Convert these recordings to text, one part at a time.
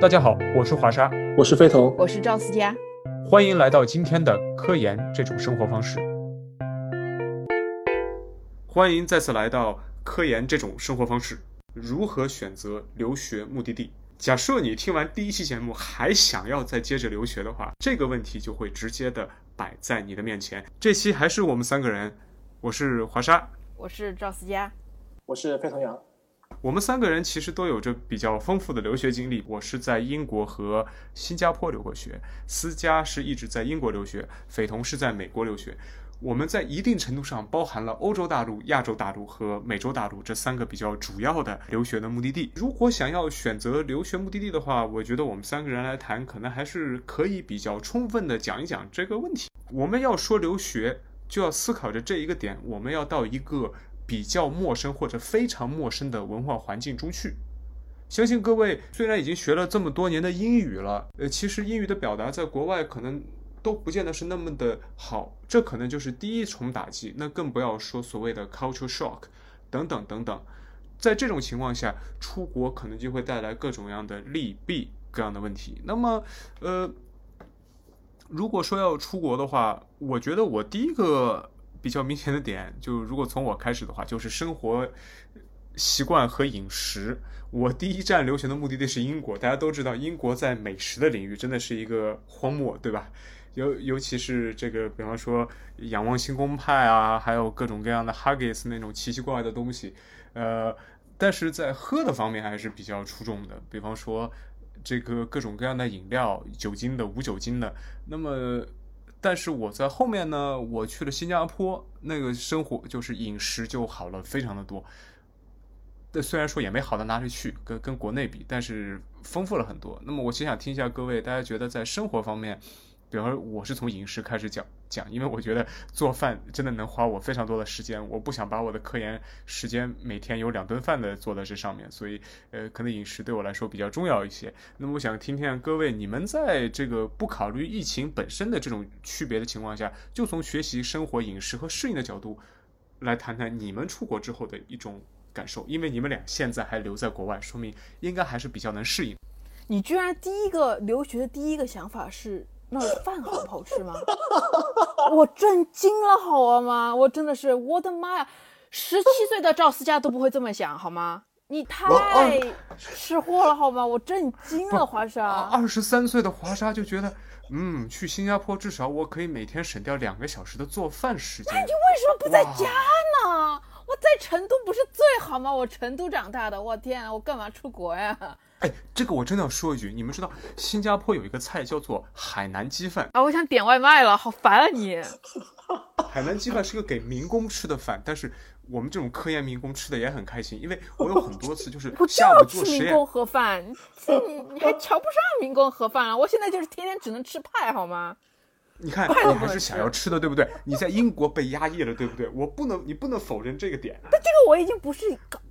大家好，我是华沙，我是飞腾，我是赵思佳，欢迎来到今天的科研这种生活方式。欢迎再次来到科研这种生活方式。如何选择留学目的地？假设你听完第一期节目还想要再接着留学的话，这个问题就会直接的摆在你的面前。这期还是我们三个人，我是华沙，我是赵思佳，我是飞腾阳。我们三个人其实都有着比较丰富的留学经历。我是在英国和新加坡留过学，思佳是一直在英国留学，斐彤是在美国留学。我们在一定程度上包含了欧洲大陆、亚洲大陆和美洲大陆这三个比较主要的留学的目的地。如果想要选择留学目的地的话，我觉得我们三个人来谈，可能还是可以比较充分的讲一讲这个问题。我们要说留学，就要思考着这一个点：我们要到一个。比较陌生或者非常陌生的文化环境中去，相信各位虽然已经学了这么多年的英语了，呃，其实英语的表达在国外可能都不见得是那么的好，这可能就是第一重打击。那更不要说所谓的 culture shock 等等等等，在这种情况下，出国可能就会带来各种各样的利弊各样的问题。那么，呃，如果说要出国的话，我觉得我第一个。比较明显的点，就如果从我开始的话，就是生活习惯和饮食。我第一站留学的目的地是英国，大家都知道，英国在美食的领域真的是一个荒漠，对吧？尤尤其是这个，比方说仰望星空派啊，还有各种各样的 Haggis 那种奇奇怪怪的东西。呃，但是在喝的方面还是比较出众的，比方说这个各种各样的饮料，酒精的、无酒精的。那么但是我在后面呢，我去了新加坡，那个生活就是饮食就好了非常的多。但虽然说也没好到哪里去，跟跟国内比，但是丰富了很多。那么我其实想听一下各位，大家觉得在生活方面。比方说，我是从饮食开始讲讲，因为我觉得做饭真的能花我非常多的时间，我不想把我的科研时间每天有两顿饭的做在这上面，所以呃，可能饮食对我来说比较重要一些。那么我想听听各位，你们在这个不考虑疫情本身的这种区别的情况下，就从学习、生活、饮食和适应的角度来谈谈你们出国之后的一种感受，因为你们俩现在还留在国外，说明应该还是比较能适应。你居然第一个留学的第一个想法是？那饭好不好吃吗？我震惊了，好吗？我真的是，我的妈呀！十七岁的赵思佳都不会这么想，好吗？你太吃货了，好吗？我震惊了，华沙。二十三岁的华沙就觉得，嗯，去新加坡至少我可以每天省掉两个小时的做饭时间。那你为什么不在家呢？我在成都不是最好吗？我成都长大的，我天啊，我干嘛出国呀？哎，这个我真的要说一句，你们知道新加坡有一个菜叫做海南鸡饭啊？我想点外卖了，好烦啊你！海南鸡饭是个给民工吃的饭，但是我们这种科研民工吃的也很开心，因为我有很多次就是下午做实验。民工盒饭，你你还瞧不上民工盒饭啊？我现在就是天天只能吃派，好吗？你看，你还是想要吃的，对不对？你在英国被压抑了，对不对？我不能，你不能否认这个点。但这个我已经不是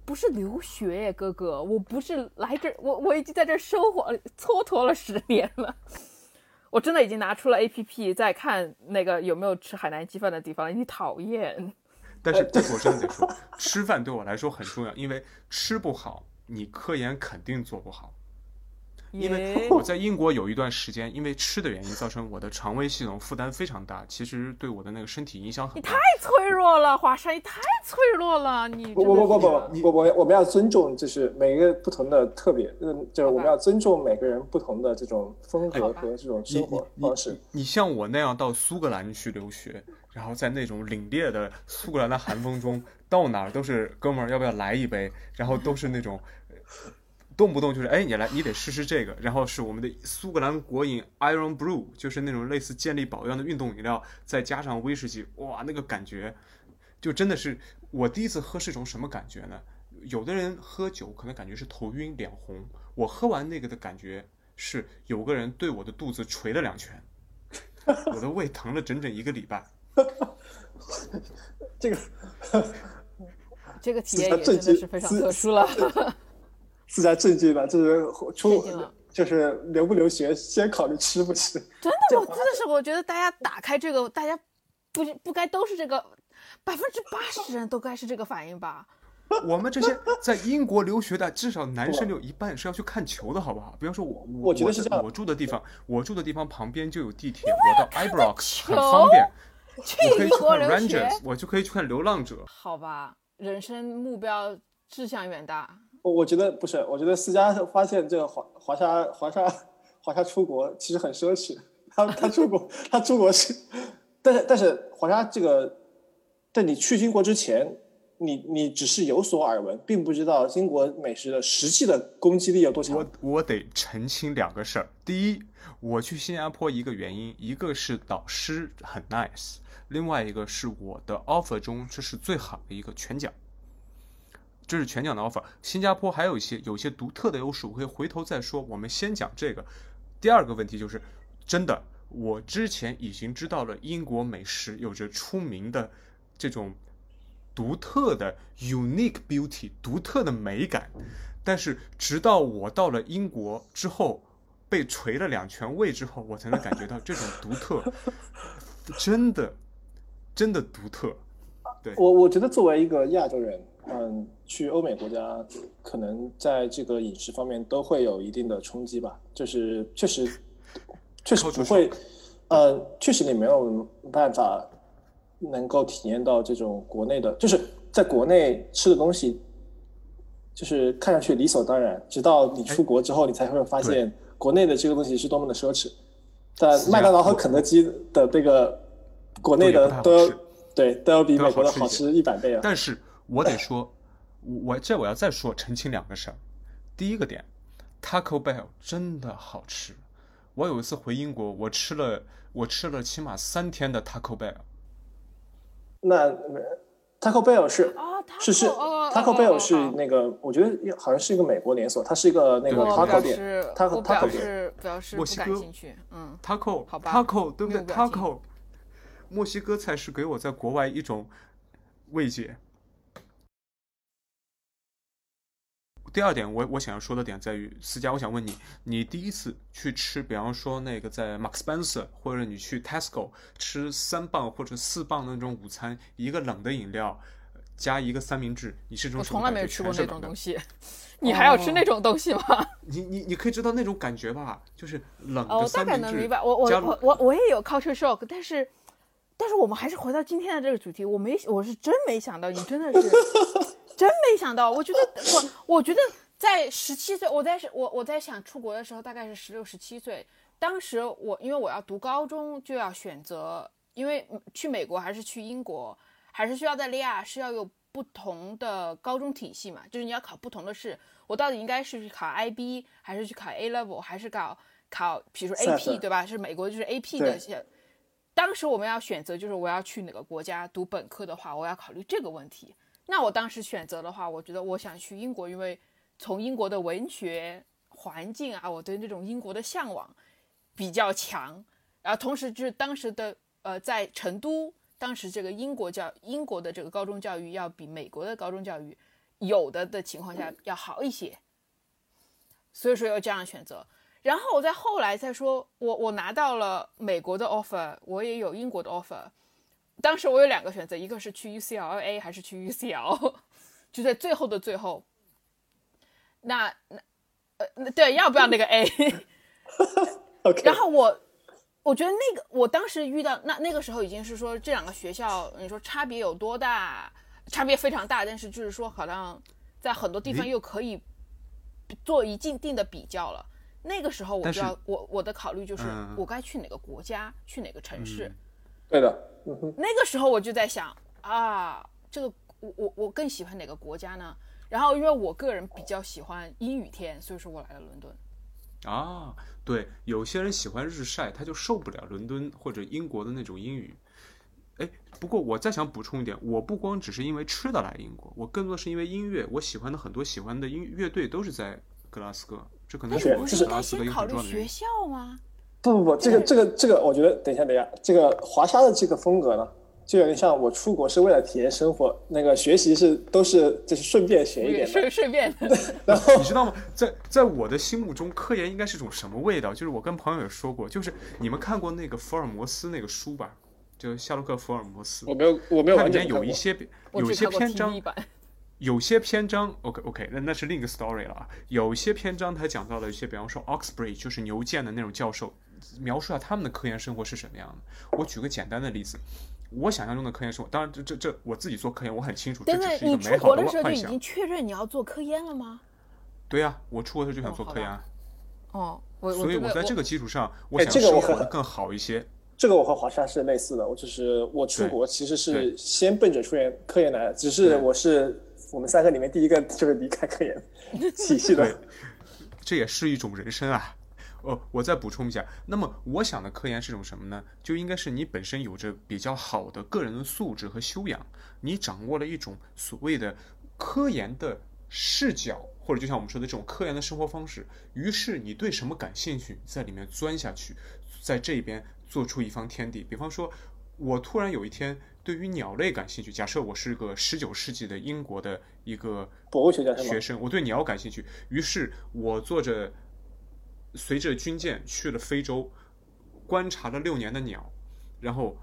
不是留学，哥哥，我不是来这，我我已经在这生活蹉跎了十年了。我真的已经拿出了 A P P 在看那个有没有吃海南鸡饭的地方。你讨厌。但是我真的得说，吃饭对我来说很重要，因为吃不好，你科研肯定做不好。因为我在英国有一段时间，因为吃的原因，造成我的肠胃系统负担非常大，其实对我的那个身体影响很大。你太脆弱了，华山，你太脆弱了，你不不不不不，我我我们要尊重，就是每一个不同的特别，嗯，就是我们要尊重每个人不同的这种风格和这种生活方式。你像我那样到苏格兰去留学，然后在那种凛冽的苏格兰的寒风中，到哪儿都是哥们儿，要不要来一杯？然后都是那种。动不动就是哎，你来，你得试试这个。然后是我们的苏格兰国饮 Iron Brew，就是那种类似健力宝一样的运动饮料，再加上威士忌，哇，那个感觉就真的是我第一次喝是一种什么感觉呢？有的人喝酒可能感觉是头晕脸红，我喝完那个的感觉是有个人对我的肚子捶了两拳，我的胃疼了整整一个礼拜。这个 这个体验也真的是非常特殊了。自家证据吧，就是出就是留不留学，先考虑吃不吃。真的，我真的是，我觉得大家打开这个，大家不不该都是这个，百分之八十人都该是这个反应吧？我们这些在英国留学的，至少男生有一半是要去看球的，好不好？比方说我，我觉得是这样。我住的地方，我住的地方旁边就有地铁，我到 Ibrox 很方便。去英国留学，我就可以去看《流浪者》。好吧，人生目标志向远大。我我觉得不是，我觉得思佳发现这个华华沙华沙华沙出国其实很奢侈。他他出国，他出国是，但是但是华沙这个，在你去英国之前，你你只是有所耳闻，并不知道英国美食的实际的攻击力有多强。我我得澄清两个事儿。第一，我去新加坡一个原因，一个是导师很 nice。另外一个是我的 offer 中，这是最好的一个全奖，这是全奖的 offer。新加坡还有一些有些独特的优势，我可以回头再说。我们先讲这个。第二个问题就是，真的，我之前已经知道了英国美食有着出名的这种独特的 unique beauty，独特的美感。但是直到我到了英国之后，被捶了两拳胃之后，我才能感觉到这种独特，真的。真的独特，对我我觉得作为一个亚洲人，嗯，去欧美国家，可能在这个饮食方面都会有一定的冲击吧。就是确实，确实不会，呃，确实你没有办法能够体验到这种国内的，就是在国内吃的东西，就是看上去理所当然，直到你出国之后，你才会发现国内的这个东西是多么的奢侈。但麦当劳和肯德基的这个。国内的都对都要比美国的好吃一百倍啊！但是我得说，我这我要再说澄清两个事儿。第一个点，Taco Bell 真的好吃。我有一次回英国，我吃了我吃了起码三天的 Taco Bell。那 Taco Bell 是是是 Taco Bell 是那个，我觉得好像是一个美国连锁，它是一个那个 Taco 店。他和 Taco 店，表示墨西哥。嗯，Taco 好吧，Taco 对不对？Taco。墨西哥菜是给我在国外一种慰藉。第二点，我我想要说的点在于，思佳，我想问你，你第一次去吃，比方说那个在 Max Spencer，或者你去 Tesco 吃三磅或者四磅那种午餐，一个冷的饮料加一个三明治，你是这种我从来没有吃过那种东西，你还要吃那种东西吗？你你你可以知道那种感觉吧？就是冷的三明治。我大概能明白，我我我我我也有 culture shock，但是。但是我们还是回到今天的这个主题，我没我是真没想到，你真的是真没想到。我觉得我我觉得在十七岁，我在我我在想出国的时候，大概是十六十七岁。当时我因为我要读高中，就要选择，因为去美国还是去英国，还是去澳大利亚，是要有不同的高中体系嘛，就是你要考不同的试。我到底应该是去考 IB，还是去考 A level，还是考考，比如说 AP 对吧？是美国就是 AP 的些。当时我们要选择，就是我要去哪个国家读本科的话，我要考虑这个问题。那我当时选择的话，我觉得我想去英国，因为从英国的文学环境啊，我对那种英国的向往比较强。然后同时就是当时的呃，在成都，当时这个英国教英国的这个高中教育要比美国的高中教育有的的情况下要好一些，所以说要这样选择。然后我在后来再说，我我拿到了美国的 offer，我也有英国的 offer。当时我有两个选择，一个是去 UCLA 还是去 UCL，就在最后的最后。那那呃对，要不要那个 A？OK。然后我我觉得那个我当时遇到那那个时候已经是说这两个学校，你说差别有多大？差别非常大，但是就是说好像在很多地方又可以做一定定的比较了。那个时候我就要我我的考虑就是我该去哪个国家，去哪个城市。对的，那个时候我就在想啊，这个我我我更喜欢哪个国家呢？然后因为我个人比较喜欢阴雨天，所以说我来了伦敦。啊，对，有些人喜欢日晒，他就受不了伦敦或者英国的那种阴雨。哎，不过我再想补充一点，我不光只是因为吃的来英国，我更多是因为音乐，我喜欢的很多喜欢的音乐队都是在格拉斯哥。这可能是不是该先考虑学校吗？不不不，这个这个这个，我觉得等一下等一下，这个华沙的这个风格呢，就有点像我出国是为了体验生活，那个学习是都是就是顺便学一点，顺顺便。然后你知道吗？在在我的心目中，科研应该是种什么味道？就是我跟朋友也说过，就是你们看过那个福尔摩斯那个书吧？就夏洛克福尔摩斯。我没有，我没有。里面有一些有一些篇章。有些篇章，OK OK，那那是另一个 story 了啊。有些篇章他讲到了一些，比方说 Oxbridge 就是牛剑的那种教授，描述一下他们的科研生活是什么样的。我举个简单的例子，我想象中的科研生活，当然这这这我自己做科研，我很清楚，这等等，只是一你个美好的出国的时候就。已经确认你要做科研了吗？对呀、我出国的时候就想做科研啊，哦，我所以我在这个基础上，我哎想生活的更好一些。这个我和华沙是类似的，我就是我出国其实是先奔着科研科研来的，只是我是我们三个里面第一个就是离开科研 体系对的。，这也是一种人生啊。哦，我再补充一下，那么我想的科研是种什么呢？就应该是你本身有着比较好的个人的素质和修养，你掌握了一种所谓的科研的视角，或者就像我们说的这种科研的生活方式。于是你对什么感兴趣，在里面钻下去，在这边做出一方天地。比方说，我突然有一天对于鸟类感兴趣，假设我是个十九世纪的英国的一个博物学家学？生，我对鸟感兴趣，于是我做着随着军舰去了非洲，观察了六年的鸟，然后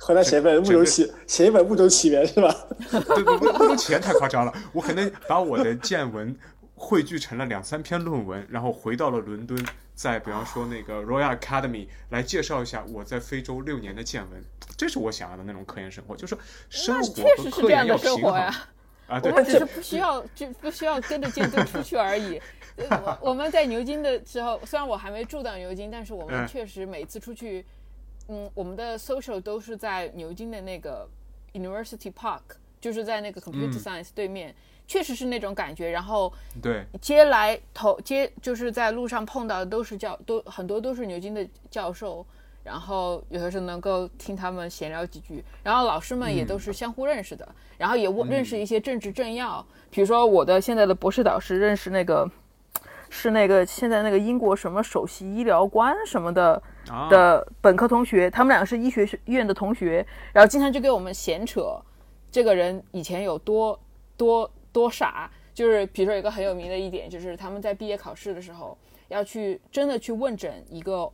回来写一本物种起写一本物种起源是吧？对不不不，钱太夸张了，我可能把我的见闻汇聚成了两三篇论文，然后回到了伦敦，在比方说那个 Royal Academy 来介绍一下我在非洲六年的见闻，这是我想要的那种科研生活，就是说生活和科实是这样研要平衡。啊，我对，们只是不需要，就不需要跟着监督出去而已。呃我我们在牛津的时候，虽然我还没住到牛津，但是我们嗯。确实每次出去，嗯，我们的 social 都是在牛津的那个 University Park，就是在那个 Computer Science 对面，确实是那种感觉。然后对，接来头接就是在路上碰到的都是教都很多都是牛津的教授，然后有的时候能够听他们闲聊几句，然后老师们也都是相互认识的，然后也问认识一些政治政要，比如说我的现在的博士导师认识那个是那个现在那个英国什么首席医疗官什么的啊，的本科同学，他们两个是医学院的同学，然后经常就给我们闲扯，这个人以前有多多多傻。就是比如说有一个很有名的一点，就是他们在毕业考试的时候要去真的去问诊一个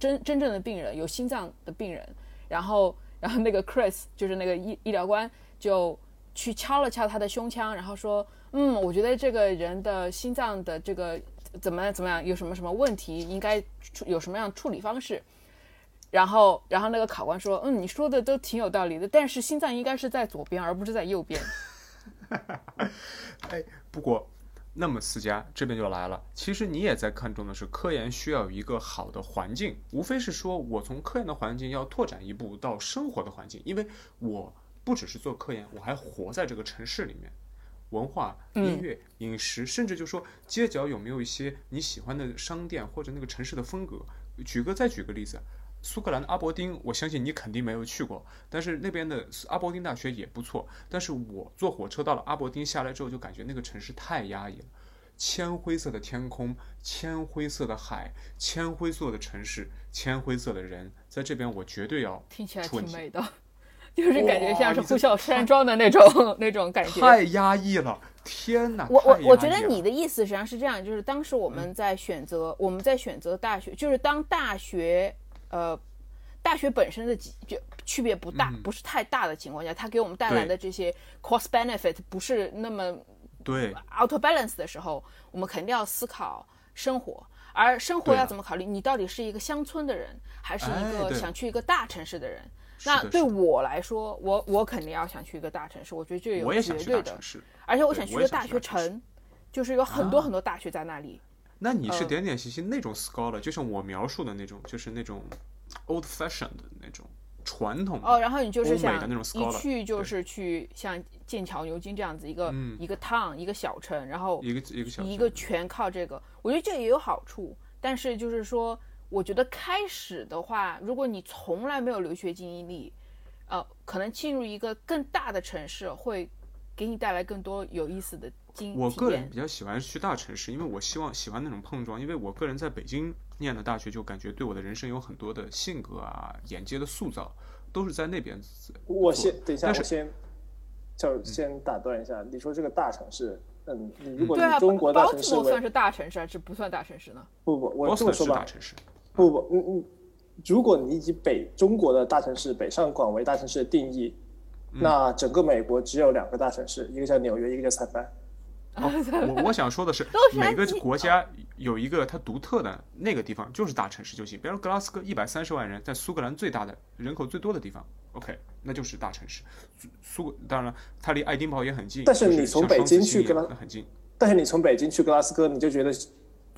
真真正的病人，有心脏的病人，然后然后那个 Chris 就是那个医医疗官就去敲了敲他的胸腔，然后说，嗯，我觉得这个人的心脏的这个怎么怎么样，有什么什么问题，应该处有什么样处理方式。然后，然后那个考官说：“嗯，你说的都挺有道理的，但是心脏应该是在左边，而不是在右边。哎，不过，那么思佳这边就来了。其实你也在看重的是科研需要一个好的环境，无非是说我从科研的环境要拓展一步到生活的环境，因为我不只是做科研，我还活在这个城市里面。文化、音乐、饮食，甚至就说街角有没有一些你喜欢的商店或者那个城市的风格。举个再举个例子，苏格兰的阿伯丁，我相信你肯定没有去过，但是那边的阿伯丁大学也不错。但是我坐火车到了阿伯丁，下来之后就感觉那个城市太压抑了，铅灰色的天空，铅灰色的海，铅灰色的城市，铅灰色的人，在这边我绝对要”听起来挺美的，就是感觉像是呼啸山庄的那种 那种感觉。太压抑了，天哪！我我我觉得你的意思实际上是这样，就是当时我们在选择、我们在选择大学，就是当大学呃大学本身的几就区别不大、不是太大的情况下，它给我们带来的这些 cost benefit 不是那么对 out of balance 的时候，我们肯定要思考生活。而生活要怎么考虑？你到底是一个乡村的人，还是一个想去一个大城市的人？是那对我来说，我我肯定要想去一个大城市，我觉得这有绝对的。而且我想去一个大学城，就是有很多啊很多大学在那里。那你是呃点点细细那种 scholar，就像我描述的那种，就是那种 old fashioned 的那种传统的哦，然后你就是想一去就是去像剑桥、牛津这样子一个、嗯一个 town 一个小城，然后一个一个小一个全靠这个，我觉得这个也有好处。但是就是说，我觉得开始的话，如果你从来没有留学经历，呃，可能进入一个更大的城市会给你带来更多有意思的经我个人比。较喜欢去大城市，因为我希望喜欢那种碰撞。因为我个人在北京念的大学，就感觉对我的人生有很多的性格啊、眼界的塑造，都是在那边我先等一下，先就先打断一下，你说这个大城市，嗯，你如果对啊，以中国大包城市算是大城市还是不算大城市呢？不不，我这么说吧，是大城市，不不，嗯嗯，如果你以北中国的大城市北上广为大城市的定义，那整个美国只有两个大城市，一个叫纽约，一个叫三藩。我我想说的是每个国家有一个它独特的那个地方，就是大城市就行。比如格拉斯哥一百三十万人，在苏格兰最大的人口最多的地方，OK，那就是大城市。苏苏当然了，它离爱丁堡也很近，但是你从北京去格拉很近。但是你从北京去格拉斯哥，你就觉得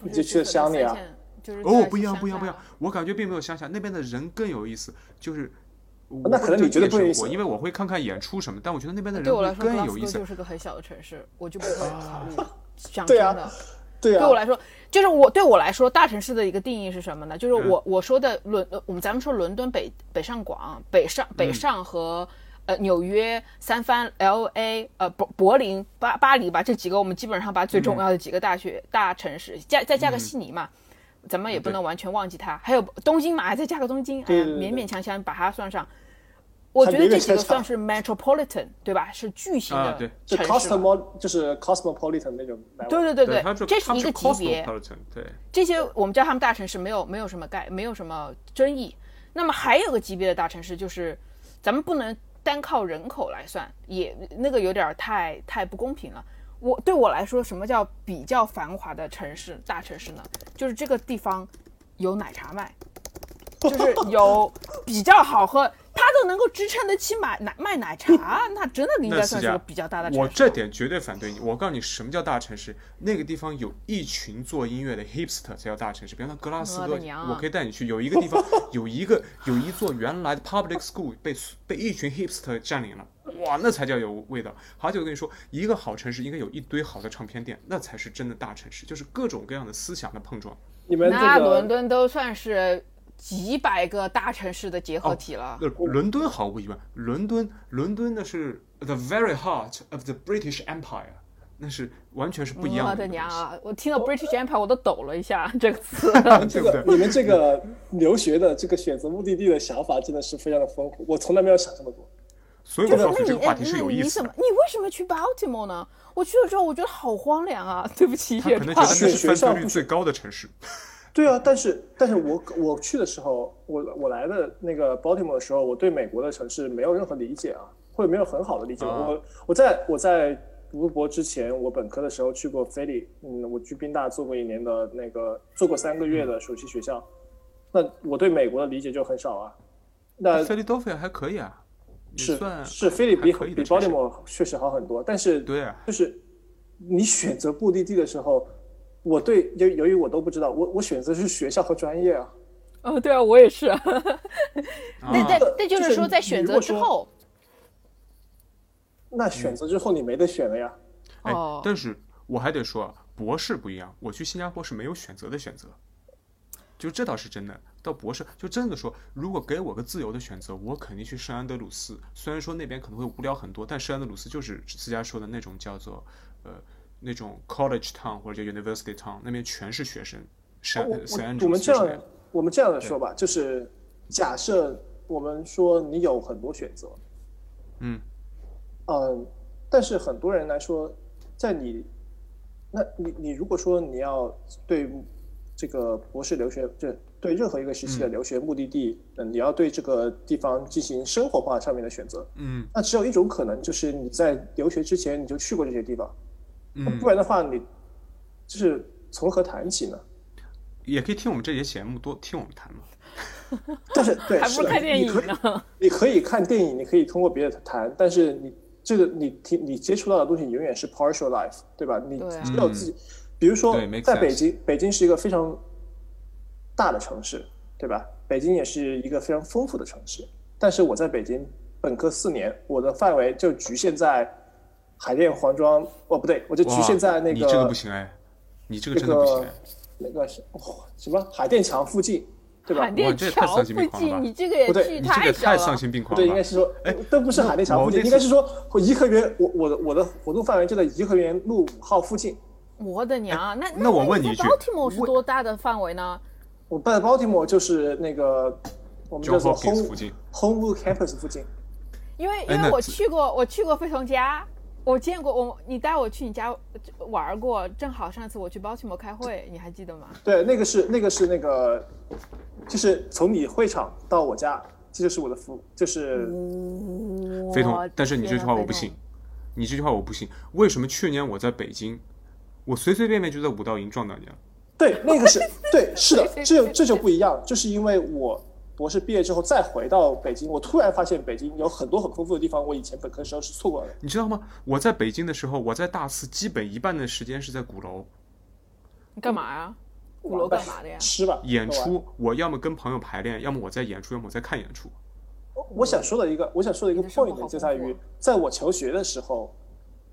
你就去了乡里啊。就是哦，不一样，不一样，不一样。我感觉并没有乡下那边的人更有意思，就是。那可能你觉得不有意思因为我会看看演出什么，但我觉得那边的对我来说，更有意思就。是个很小的城市，我就不会考虑 乡对啊村的。对啊对我，来说，就是我对我来说，大城市的一个定义是什么呢？就是嗯我、我说的伦，呃我们咱们说伦敦北北上广、北上嗯北上和、呃纽约、三藩、L A、呃柏柏林、巴巴黎吧，这几个我们基本上把最重嗯要的几个大学、大城市加再加个悉尼嘛。咱们也不能完全忘记它，还有东京嘛，还再加个东京，哎勉勉强强把它算上。我觉得这几个算是 metropolitan，对吧？是巨型的啊对就城市嘛。cosmo 就是 cosmopolitan 那种。对对对对，这是一个级别。对，这些我们叫他们大城市，没有没有什么概，没有什么争议。那么还有个级别的大城市，就是咱们不能单靠人口来算，也那个有点儿太太不公平了。我对我来说，什么叫比较繁华的城市大城市呢？就是这个地方有奶茶卖，就是有比较好喝，都能够支撑得起买 奶卖奶茶，那真的应该算是个比较大的城市。我这点绝对反对你。我告诉你，什么叫大城市？那个地方有一群做音乐的 hipster 才叫大城市。比方说格拉斯哥我，啊我可以带你去。有一个地方有一个有一座原来的 public school 被被一群 hipster 占领了，哇，那才叫有味道。而且我跟你说，一个好城市应该有一堆好的唱片店，那才是真的大城市，就是各种各样的思想的碰撞。你们那这个伦敦都算是几百个大城市的结合体了。呃，伦敦毫无疑问，伦敦伦敦那是 the very heart of the British Empire，那是完全是不一样的我的。娘啊！我听到 British Empire 我都抖了一下这个词。这对不对？个你们这个留学的这个选择目的地的想法真的是非常的丰富，我从来没有想这么多。所以我就是那你告诉你这个话题是有意思的你怎么。你为什么去 Baltimore 呢？我去了之后，我觉得好荒凉啊！对不起，他可能觉得那是犯学校罪率最高的城市。对啊，但是但是我我去的时候，我我来的那个 Baltimore 的时候，我对美国的城市没有任何理解啊，或者没有很好的理解。啊我我在我在读博之前，我本科的时候去过菲利，嗯，我去宾大做过一年的那个做过三个月的暑期学校，那我对美国的理解就很少啊。那菲利多菲亚还可以啊，是算是菲利比比 Baltimore 确实好很多，但是对啊，就是你选择目的地的时候，我对由由于我都不知道，我我选择是学校和专业啊。哦，对啊，我也是。那啊那那就就是是说，在选择之后，那选择之后你没得选了呀。哎哦，但是我还得说啊，博士不一样，我去新加坡是没有选择的选择，就这倒是真的。到博士就真的说，如果给我个自由的选择，我肯定去圣安德鲁斯。虽然说那边可能会无聊很多，但圣安德鲁斯就是思佳说的那种叫做呃那种 college town 或者叫 university town，那边全是学生。圣我们这样我们这样来说吧，就是假设我们说你有很多选择，嗯嗯，但是很多人来说，在你，那你你如果说你要对这个博士留学，就对任何一个时期的留学目的地，嗯，你要对这个地方进行生活化上面的选择，嗯那只有一种可能，就是你在留学之前你就去过这些地方，嗯不，然的话，你就是从何谈起呢？也可以听我们这节节目，多听我们谈嘛。但是对，还不是看电影你可以呢。你可以看电影，你可以通过别的谈，但是你这个你听你接触到的东西永远是 partial life，对吧？你只有自己，比如说在北京，北京是一个非常大的城市，对吧？北京也是一个非常丰富的城市，但是我在北京本科四年，我的范围就局限在海淀黄庄，哦不对，我就局限在那个你这个不行哎，你这个那个真的不行哎。那个是哦什么海淀桥附近，对吧海？淀这也太桥附近，你这个也不对你这个太丧。心病狂对，了对。应该是说，哎都不是海淀桥附近，应该是说颐和园，我我的我的活动范围就在颐和园路五号附近。我的娘啊！那那我问你你一句 Baltimore 是多大的范围呢？我在 Baltimore 就是那个我们叫做 Home 附近 Homewood Campus 附近。因为因为我去过，我去过飞鸿家，我见过我你带我去你家玩过，正好上次我去 Baltimore 开会，你还记得吗？对，那个是那个是那个，就是从你会场到我家这就是我的服，就是非同哇，但是你这句话我不。信，你这句话我不信。为什么去年我在北京，我随随便便就在五道营撞到你了？对，那个是对，是的，这这就不一样，就是因为我博士毕业之后再回到北京，我突然发现北京有很多很丰富的地方，我以前本科时候是错过的。你知道吗？我在北京的时候，我在大四基本一半的时间是在鼓楼你干嘛呀？鼓楼干嘛的呀？吃吧，演出，我要么跟朋友排练，要么我在演出，要么我在看演出。我想说的一个，我想说的一个 point 好就在于，在我求学的时候，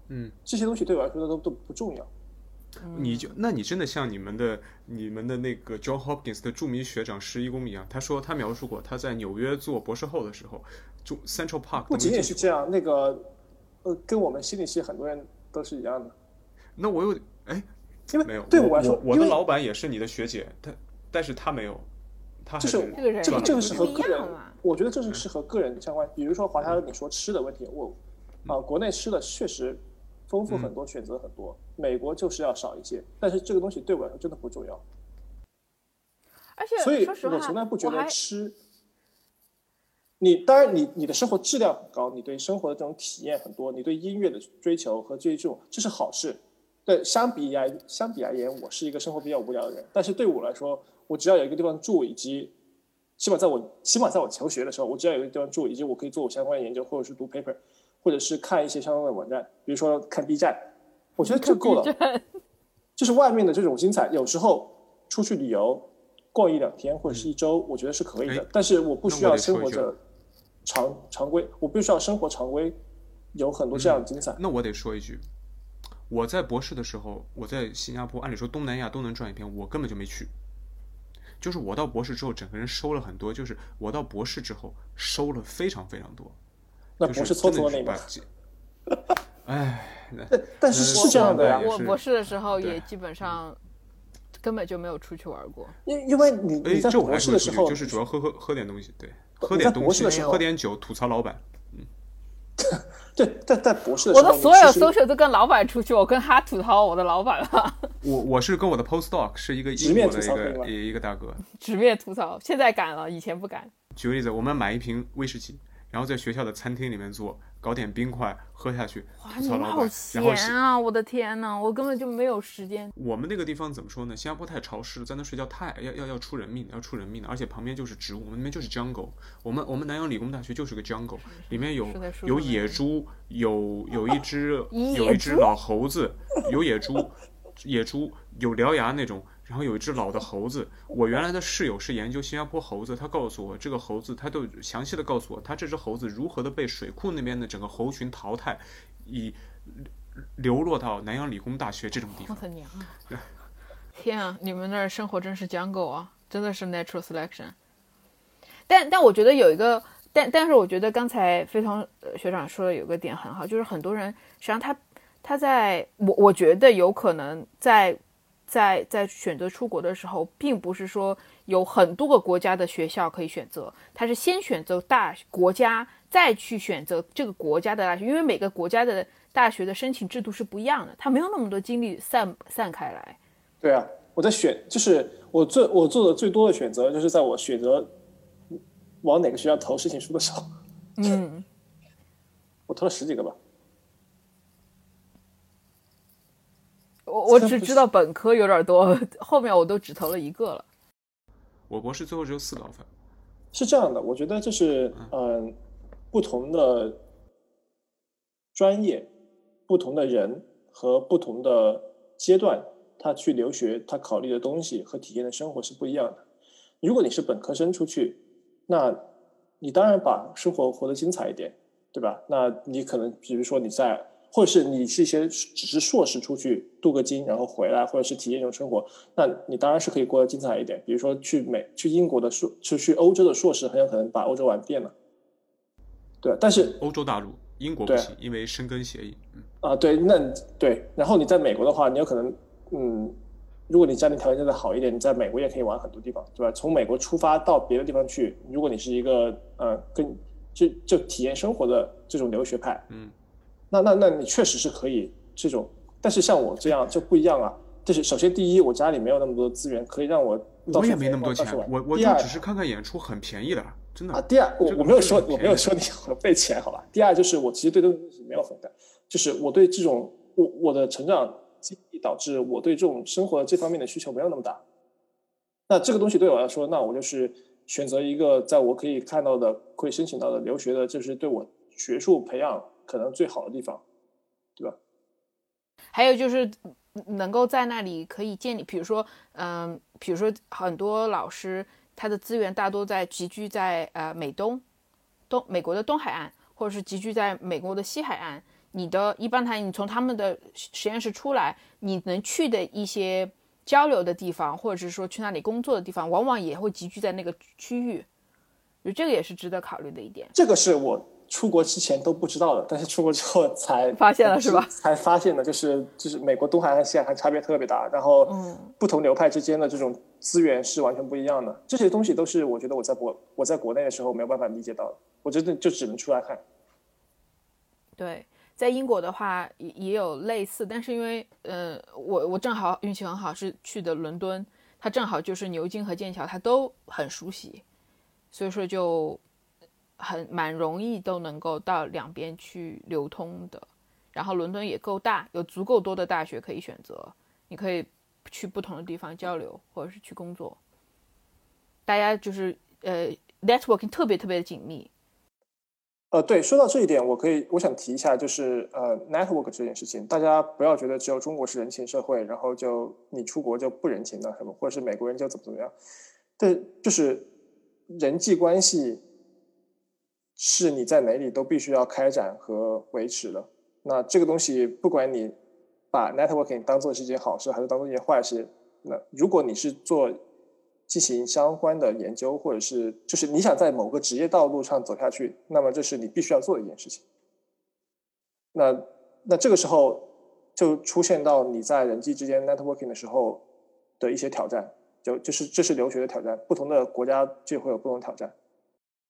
嗯，这些东西对我来说都都不重要。你就那你真的像你们的你们的那个 John Hopkins 的著名学长十一公一样，他说他描述过他在纽约做博士后的时候，就 Central Park 不仅仅是这样，那个呃，跟我们心理系很多人都是一样的，那我有哎因为没有，对我来说，我的老板也是你的学姐，他但是他没有，他还就是这个人这个这个是和个人，我觉得这是是和个人相关。比如说华夏你说吃的问题，我啊、国内吃的确实丰富很多，选择很多，美国就是要少一些，但是这个东西对我来说真的不重要，而且所以我从来不觉得吃。你当然你，你的生活质量很高，你对生活的这种体验很多，你对音乐的追求和追求，这是好事。对，相比而相比而言，我是一个生活比较无聊的人，但是对我来说，我只要有一个地方住，以及起码在我起码在我求学的时候，我只要有一个地方住，以及我可以做我相关的研究，或者是读 paper，或者是看一些相关的网站，比如说看 B 站，我觉得就够了。就是外面的这种精彩，有时候出去旅游逛一两天或者是一周，我觉得是可以的。哎但是我不需要生活着常常规，我不需要生活常规有很多这样的精彩。那我得说一句，我在博士的时候，我在新加坡，按理说东南亚都能转一遍，我根本就没去。就是我到博士之后，整个人收了很多，就是我到博士之后收了非常非常多。就是那博士搓搓那把这，哎，那但但是呃是这样的呀我博士的时候也基本上根本就没有出去玩过。因因为你哎你，在博这我还士的时候，就是主要喝喝喝点东西，对，喝点东西喝点酒，吐槽老板。嗯 对，在在博士的时候，我的所有 social 都跟老板出去，我跟他吐槽我的老板了，我我是跟我的 postdoc 是一个直面英国的一吐槽一个大哥，直面吐槽。现在敢了，以前不敢。举个例子，我们买一瓶威士忌，然后在学校的餐厅里面做，搞点冰块喝下去，哇，吐你们好闲啊！我的天呐，我根本就没有时间。我们那个地方怎么说呢？新加坡太潮湿了，在那睡觉太要要要出人命的，要出人命的，而且旁边就是植物，我们那边就是 jungle。我们我们南洋理工大学就是个 jungle，里面有有野猪，有有一只野有一只老猴子，有野猪，野猪有獠牙那种，然后有一只老的猴子。我原来的室友是研究新加坡猴子，他告诉我这个猴子，他都详细的告诉我，他这只猴子如何的被水库那边的整个猴群淘汰，以流落到南洋理工大学这种地方。我的娘啊！天啊，你们那儿生活真是 jungle 啊，真的是 natural selection。但但我觉得有一个，但但是我觉得刚才飞同学长说的有个点很好，就是很多人实际上他他在我我觉得有可能在在在选择出国的时候，并不是说有很多个国家的学校可以选择，他是先选择大国家，再去选择这个国家的大学，因为每个国家的大学的申请制度是不一样的，他没有那么多精力散散开来。对啊，我在选，就是我最我做的最多的选择，就是在我选择往哪个学校投申请书的时候，嗯，我投了十几个吧。我我只知道本科有点多，后面我都只投了一个了。我博士最后只有四个 offer，是这样的，我觉得就是嗯，不同的专业、不同的人和不同的阶段，他去留学，他考虑的东西和体验的生活是不一样的。如果你是本科生出去，那你当然把生活活得精彩一点，对吧？那你可能比如说你在，或者是你是一些只是硕士出去镀个金，然后回来，或者是体验一种生活，那你当然是可以过得精彩一点。比如说去美、去英国的硕，去去欧洲的硕士，很有可能把欧洲玩遍了。对，但是欧洲大陆，英国不行，因为申根协议。嗯，啊，对，那对，然后你在美国的话，你有可能，嗯，如果你家庭条件再好一点，你在美国也可以玩很多地方，对吧？从美国出发到别的地方去，如果你是一个呃，跟就就体验生活的这种留学派，嗯，那那那你确实是可以这种，但是像我这样就不一样啊。就是首先第一，我家里没有那么多资源可以让我我也没那么多钱，我我就只是看看演出，很便宜的，真的啊。第二，我我没有说我没有说你很费钱，好吧。第二就是我其实对这个东西没有很大，就是我对这种我我的成长经历导致我对这种生活这方面的需求没有那么大。那这个东西对我来说，那我就是选择一个在我可以看到的、可以申请到的留学的，就是对我学术培养可能最好的地方，对吧？还有就是能够在那里可以建立，比如说，嗯，比如说很多老师他的资源大多在集聚在呃美东东美国的东海岸，或者是集聚在美国的西海岸。你的一般他，你从他们的实验室出来，你能去的一些交流的地方，或者是说去那里工作的地方，往往也会集聚在那个区域。就这个也是值得考虑的一点。这个是我。出国之前都不知道的，但是出国之后才 发现了，是吧？才发现的，就是就是美国东海岸西海岸差别特别大，然后不同流派之间的这种资源是完全不一样的。这些东西都是我觉得我在国我在国内的时候没有办法理解到的，我觉得就只能出来看。对，在英国的话也也有类似，但是因为呃，我我正好运气很好，是去的伦敦，它正好就是牛津和剑桥，它都很熟悉，所以说就。很蛮容易都能够到两边去流通的，然后伦敦也够大，有足够多的大学可以选择，你可以去不同的地方交流或者是去工作。大家就是呃，networking 特别特别的紧密。呃，对，说到这一点，我可以我想提一下，就是呃，network 这件事情，大家不要觉得只有中国是人情社会，然后就你出国就不人情的什么，或者是美国人就怎么怎么样。对，就是人际关系。是你在哪里都必须要开展和维持的。那这个东西，不管你把 networking 当做是一件好事，还是当做一件坏事，那如果你是做进行相关的研究，或者是就是你想在某个职业道路上走下去，那么这是你必须要做的一件事情。那那这个时候就出现到你在人际之间 networking 的时候的一些挑战，就就是这是留学的挑战，不同的国家就会有不同挑战。